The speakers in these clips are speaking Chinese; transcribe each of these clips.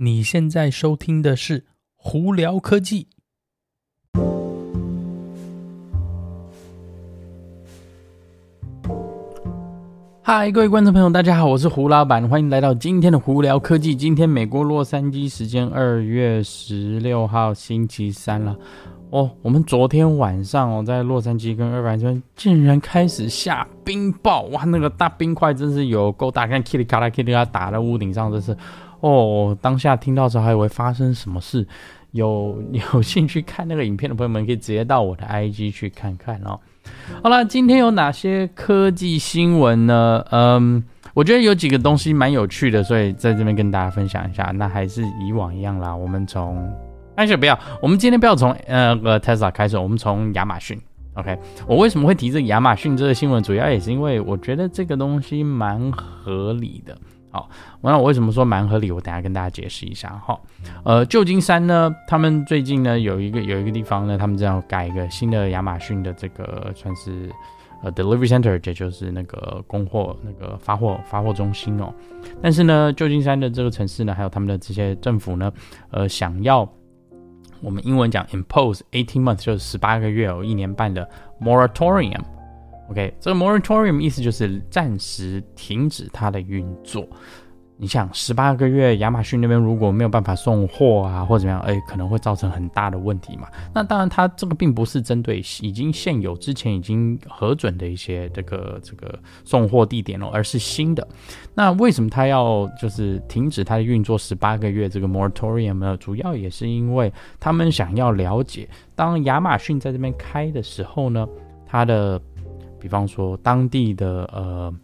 你现在收听的是《胡聊科技》。嗨，各位观众朋友，大家好，我是胡老板，欢迎来到今天的《胡聊科技》。今天美国洛杉矶时间二月十六号星期三了。哦，我们昨天晚上哦，在洛杉矶跟二板村竟然开始下冰雹，哇，那个大冰块真是有够大，看噼里咔啦噼里咔啦打在屋顶上，真是。哦，当下听到时候还以为发生什么事，有 有兴趣看那个影片的朋友们可以直接到我的 IG 去看看哦。好了，今天有哪些科技新闻呢？嗯，我觉得有几个东西蛮有趣的，所以在这边跟大家分享一下。那还是以往一样啦，我们从，而且不要，我们今天不要从呃个 Tesla 开始，我们从亚马逊。OK，我为什么会提这个亚马逊这个新闻？主要也是因为我觉得这个东西蛮合理的。好，那我为什么说蛮合理？我等下跟大家解释一下哈。呃，旧金山呢，他们最近呢有一个有一个地方呢，他们正要盖一个新的亚马逊的这个算是呃 delivery center，也就是那个供货那个发货发货中心哦。但是呢，旧金山的这个城市呢，还有他们的这些政府呢，呃，想要我们英文讲 impose eighteen months，就是十八个月哦一年半的 moratorium。OK，这个 moratorium 意思就是暂时停止它的运作。你想，十八个月，亚马逊那边如果没有办法送货啊，或者怎么样，哎，可能会造成很大的问题嘛。那当然，它这个并不是针对已经现有、之前已经核准的一些这个这个送货地点哦，而是新的。那为什么它要就是停止它的运作十八个月这个 moratorium 呢？主要也是因为他们想要了解，当亚马逊在这边开的时候呢，它的比方说，当地的呃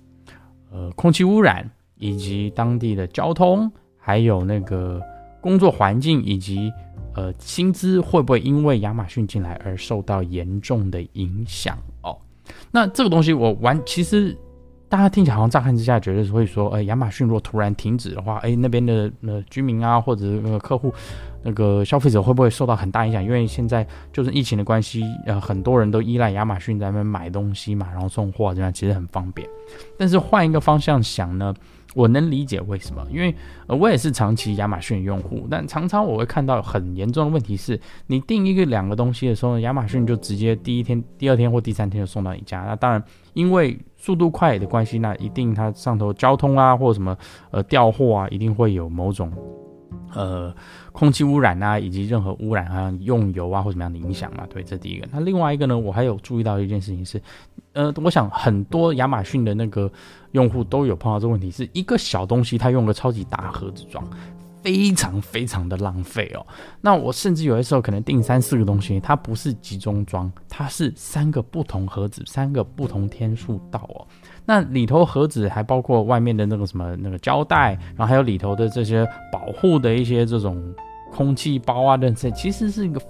呃空气污染，以及当地的交通，还有那个工作环境，以及呃薪资，会不会因为亚马逊进来而受到严重的影响？哦，那这个东西我完，其实大家听起来好像乍看之下觉得是会说，呃，亚马逊如果突然停止的话，哎，那边的呃居民啊，或者那个客户。那个消费者会不会受到很大影响？因为现在就是疫情的关系，呃，很多人都依赖亚马逊在那边买东西嘛，然后送货这样其实很方便。但是换一个方向想呢，我能理解为什么，因为呃，我也是长期亚马逊用户，但常常我会看到很严重的问题是，你订一个两个东西的时候，亚马逊就直接第一天、第二天或第三天就送到你家。那当然，因为速度快的关系，那一定它上头交通啊或者什么呃调货啊，一定会有某种。呃，空气污染啊，以及任何污染啊，用油啊或怎么样的影响嘛，对，这第一个。那另外一个呢，我还有注意到一件事情是，呃，我想很多亚马逊的那个用户都有碰到这个问题，是一个小东西，它用个超级大盒子装，非常非常的浪费哦。那我甚至有的时候可能订三四个东西，它不是集中装，它是三个不同盒子，三个不同天数到哦。那里头盒子还包括外面的那个什么那个胶带，然后还有里头的这些保护的一些这种空气包啊等等，其实是一个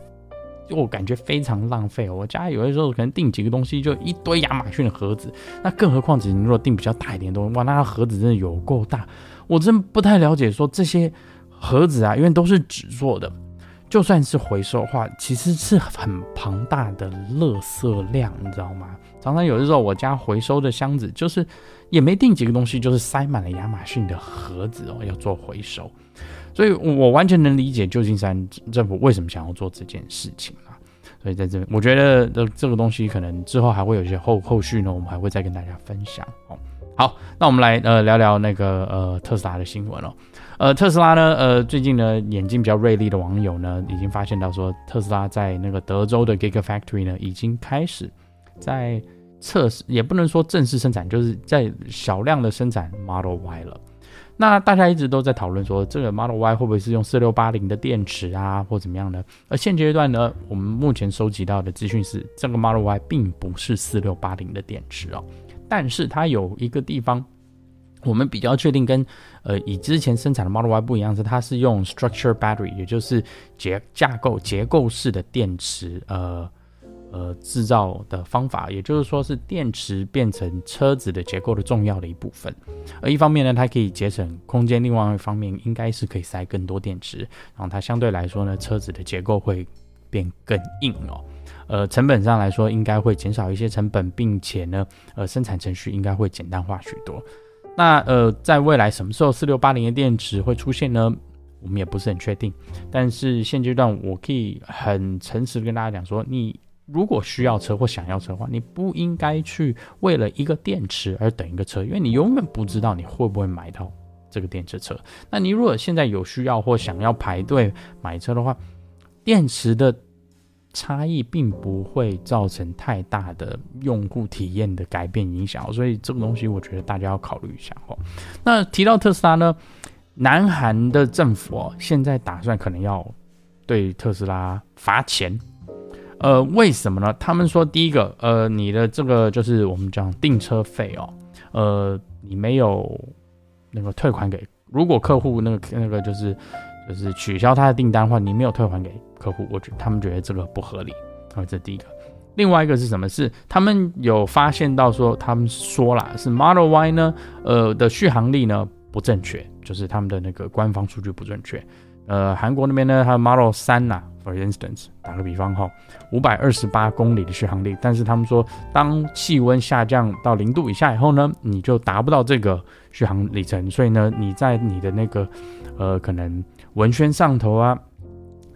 就我感觉非常浪费哦。我家有的时候可能订几个东西就一堆亚马逊的盒子，那更何况你如果订比较大一点的东西，哇，那它盒子真的有够大。我真不太了解说这些盒子啊，因为都是纸做的。就算是回收的话，其实是很庞大的垃圾量，你知道吗？常常有的时候，我家回收的箱子就是也没订几个东西，就是塞满了亚马逊的盒子哦，要做回收。所以我完全能理解旧金山政府为什么想要做这件事情啊。所以在这边，我觉得这这个东西可能之后还会有一些后后续呢，我们还会再跟大家分享哦。好，那我们来呃聊聊那个呃特斯拉的新闻哦。呃，特斯拉呢，呃，最近呢，眼睛比较锐利的网友呢，已经发现到说，特斯拉在那个德州的 Gigafactory 呢，已经开始在测试，也不能说正式生产，就是在小量的生产 Model Y 了。那大家一直都在讨论说，这个 Model Y 会不会是用四六八零的电池啊，或怎么样呢？而现阶段呢，我们目前收集到的资讯是，这个 Model Y 并不是四六八零的电池哦，但是它有一个地方。我们比较确定跟呃以之前生产的 Model Y 不一样是，它是用 structure battery，也就是结架构结构式的电池，呃呃制造的方法，也就是说是电池变成车子的结构的重要的一部分。而一方面呢，它可以节省空间；另外一方面，应该是可以塞更多电池，然后它相对来说呢，车子的结构会变更硬哦。呃，成本上来说，应该会减少一些成本，并且呢，呃，生产程序应该会简单化许多。那呃，在未来什么时候四六八零的电池会出现呢？我们也不是很确定。但是现阶段我可以很诚实的跟大家讲说，你如果需要车或想要车的话，你不应该去为了一个电池而等一个车，因为你永远不知道你会不会买到这个电池车。那你如果现在有需要或想要排队买车的话，电池的。差异并不会造成太大的用户体验的改变影响，所以这个东西我觉得大家要考虑一下哦。那提到特斯拉呢，南韩的政府，现在打算可能要对特斯拉罚钱。呃，为什么呢？他们说第一个，呃，你的这个就是我们讲订车费哦，呃，你没有那个退款给，如果客户那个那个就是。就是取消他的订单的话，你没有退还给客户，我觉得他们觉得这个不合理啊。这第一个，另外一个是什么？是他们有发现到说，他们说了是 Model Y 呢，呃的续航力呢不正确，就是他们的那个官方数据不正确。呃，韩国那边呢，它 Model 3呐，for instance，打个比方哈，五百二十八公里的续航力，但是他们说，当气温下降到零度以下以后呢，你就达不到这个续航里程，所以呢，你在你的那个呃可能。文宣上头啊，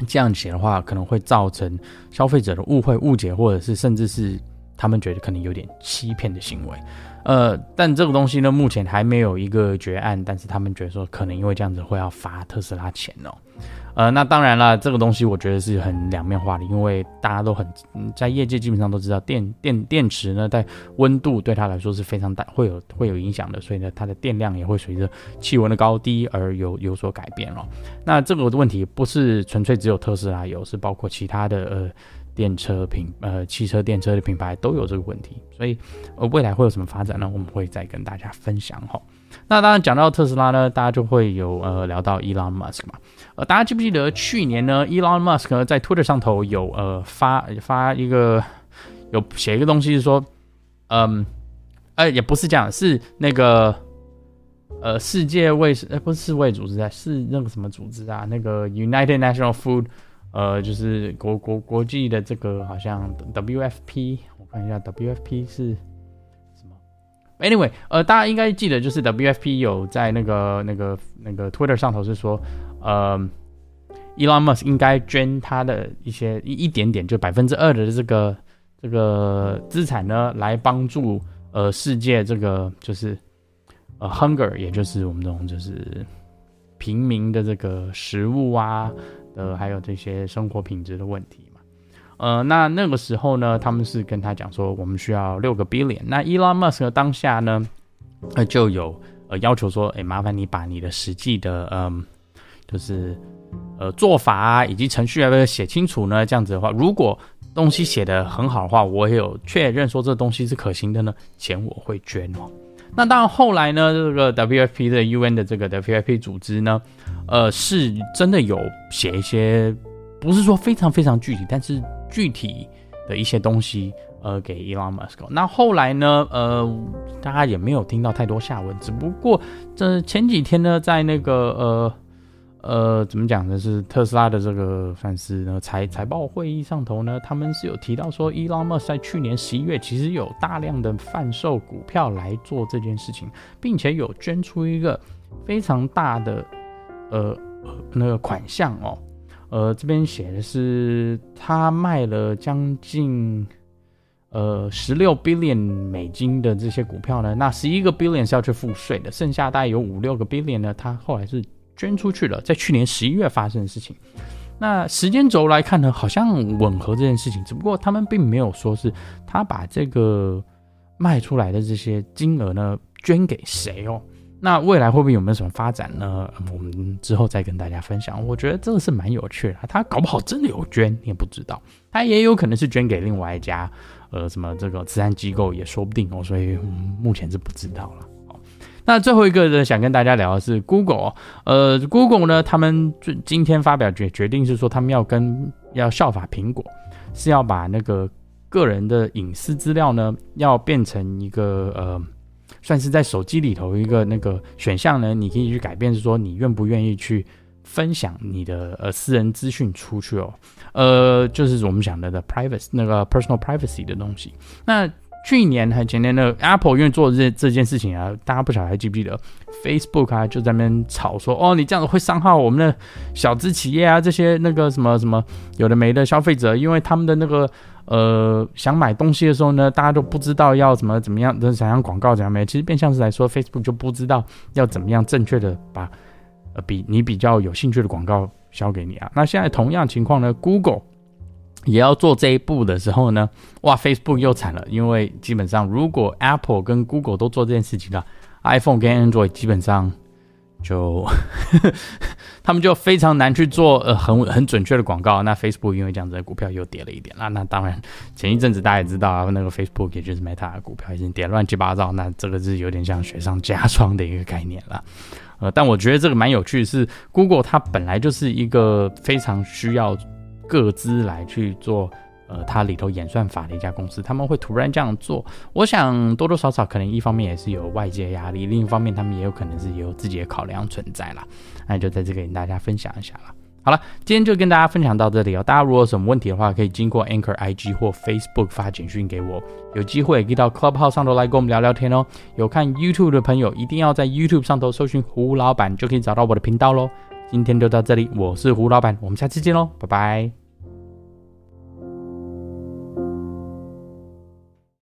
这样写的话，可能会造成消费者的误会、误解，或者是甚至是他们觉得可能有点欺骗的行为。呃，但这个东西呢，目前还没有一个决案，但是他们觉得说，可能因为这样子会要罚特斯拉钱哦。呃，那当然了，这个东西我觉得是很两面化的，因为大家都很在业界基本上都知道电，电电池呢，在温度对它来说是非常大，会有会有影响的，所以呢，它的电量也会随着气温的高低而有有所改变了。那这个问题不是纯粹只有特斯拉有，是包括其他的呃电车品呃汽车电车的品牌都有这个问题，所以呃未来会有什么发展呢？我们会再跟大家分享哈。那当然讲到特斯拉呢，大家就会有呃聊到 Elon Musk 嘛，呃大家记不记得去年呢，Elon Musk 呢在 Twitter 上头有呃发发一个有写一个东西是说，嗯，呃也不是这样，是那个呃世界卫呃不是世卫组织啊，是那个什么组织啊？那个 United National Food，呃就是国国国际的这个好像 WFP，我看一下 WFP 是什么。Anyway，呃，大家应该记得，就是 WFP 有在那个、那个、那个 Twitter 上头是说，呃，Elon Musk 应该捐他的一些一一点点，就百分之二的这个这个资产呢，来帮助呃世界这个就是呃 hunger，也就是我们这种就是平民的这个食物啊的，还有这些生活品质的问题嘛。呃，那那个时候呢，他们是跟他讲说，我们需要六个 billion。那 Elon Musk 当下呢，呃，就有呃要求说，哎，麻烦你把你的实际的，嗯、呃，就是呃做法啊，以及程序要不要写清楚呢？这样子的话，如果东西写得很好的话，我也有确认说这东西是可行的呢，钱我会捐哦。那当然后来呢，这个 WFP 的 UN 的这个 WFP 组织呢，呃，是真的有写一些，不是说非常非常具体，但是。具体的一些东西，呃，给 Elon Musk。那后来呢，呃，大家也没有听到太多下文。只不过这前几天呢，在那个呃呃，怎么讲呢？是特斯拉的这个算是呢财财报会议上头呢，他们是有提到说，Elon Musk 在去年十一月其实有大量的贩售股票来做这件事情，并且有捐出一个非常大的呃那个款项哦。呃，这边写的是他卖了将近呃十六 billion 美金的这些股票呢，那十一个 billion 是要去付税的，剩下大概有五六个 billion 呢，他后来是捐出去了，在去年十一月发生的事情。那时间轴来看呢，好像吻合这件事情，只不过他们并没有说是他把这个卖出来的这些金额呢捐给谁哦。那未来会不会有没有什么发展呢？我们之后再跟大家分享。我觉得这个是蛮有趣的，他搞不好真的有捐，你也不知道。他也有可能是捐给另外一家，呃，什么这个慈善机构也说不定哦。所以目前是不知道了。那最后一个呢，想跟大家聊的是 Google。呃，Google 呢，他们今天发表决决定是说，他们要跟要效法苹果，是要把那个个人的隐私资料呢，要变成一个呃。算是在手机里头一个那个选项呢，你可以去改变，是说你愿不愿意去分享你的呃私人资讯出去哦，呃，就是我们讲的的 privacy 那个 personal privacy 的东西。那去年还前年的 Apple 因为做这这件事情啊，大家不晓得还记不记得 Facebook 啊就在那边吵说，哦，你这样子会伤害我们的小资企业啊，这些那个什么什么有的没的消费者，因为他们的那个呃想买东西的时候呢，大家都不知道要怎么怎么样，想要广告怎样没，其实变相是来说 Facebook 就不知道要怎么样正确的把呃比你比较有兴趣的广告销给你啊。那现在同样情况呢，Google。也要做这一步的时候呢，哇，Facebook 又惨了，因为基本上如果 Apple 跟 Google 都做这件事情了，iPhone 跟 Android 基本上就 他们就非常难去做呃很很准确的广告。那 Facebook 因为这样子的股票又跌了一点，那那当然前一阵子大家也知道啊，那个 Facebook 也就是 Meta 的股票已经跌乱七八糟，那这个是有点像雪上加霜的一个概念了。呃，但我觉得这个蛮有趣是，Google 它本来就是一个非常需要。各资来去做，呃，它里头演算法的一家公司，他们会突然这样做，我想多多少少可能一方面也是有外界压力，另一方面他们也有可能是有自己的考量存在啦。那就在这里跟大家分享一下了。好了，今天就跟大家分享到这里哦。大家如果有什么问题的话，可以经过 Anchor IG 或 Facebook 发简讯给我，有机会可以到 Clubhouse 上头来跟我们聊聊天哦。有看 YouTube 的朋友，一定要在 YouTube 上头搜寻胡老板，就可以找到我的频道喽。今天就到这里，我是胡老板，我们下期见喽，拜拜。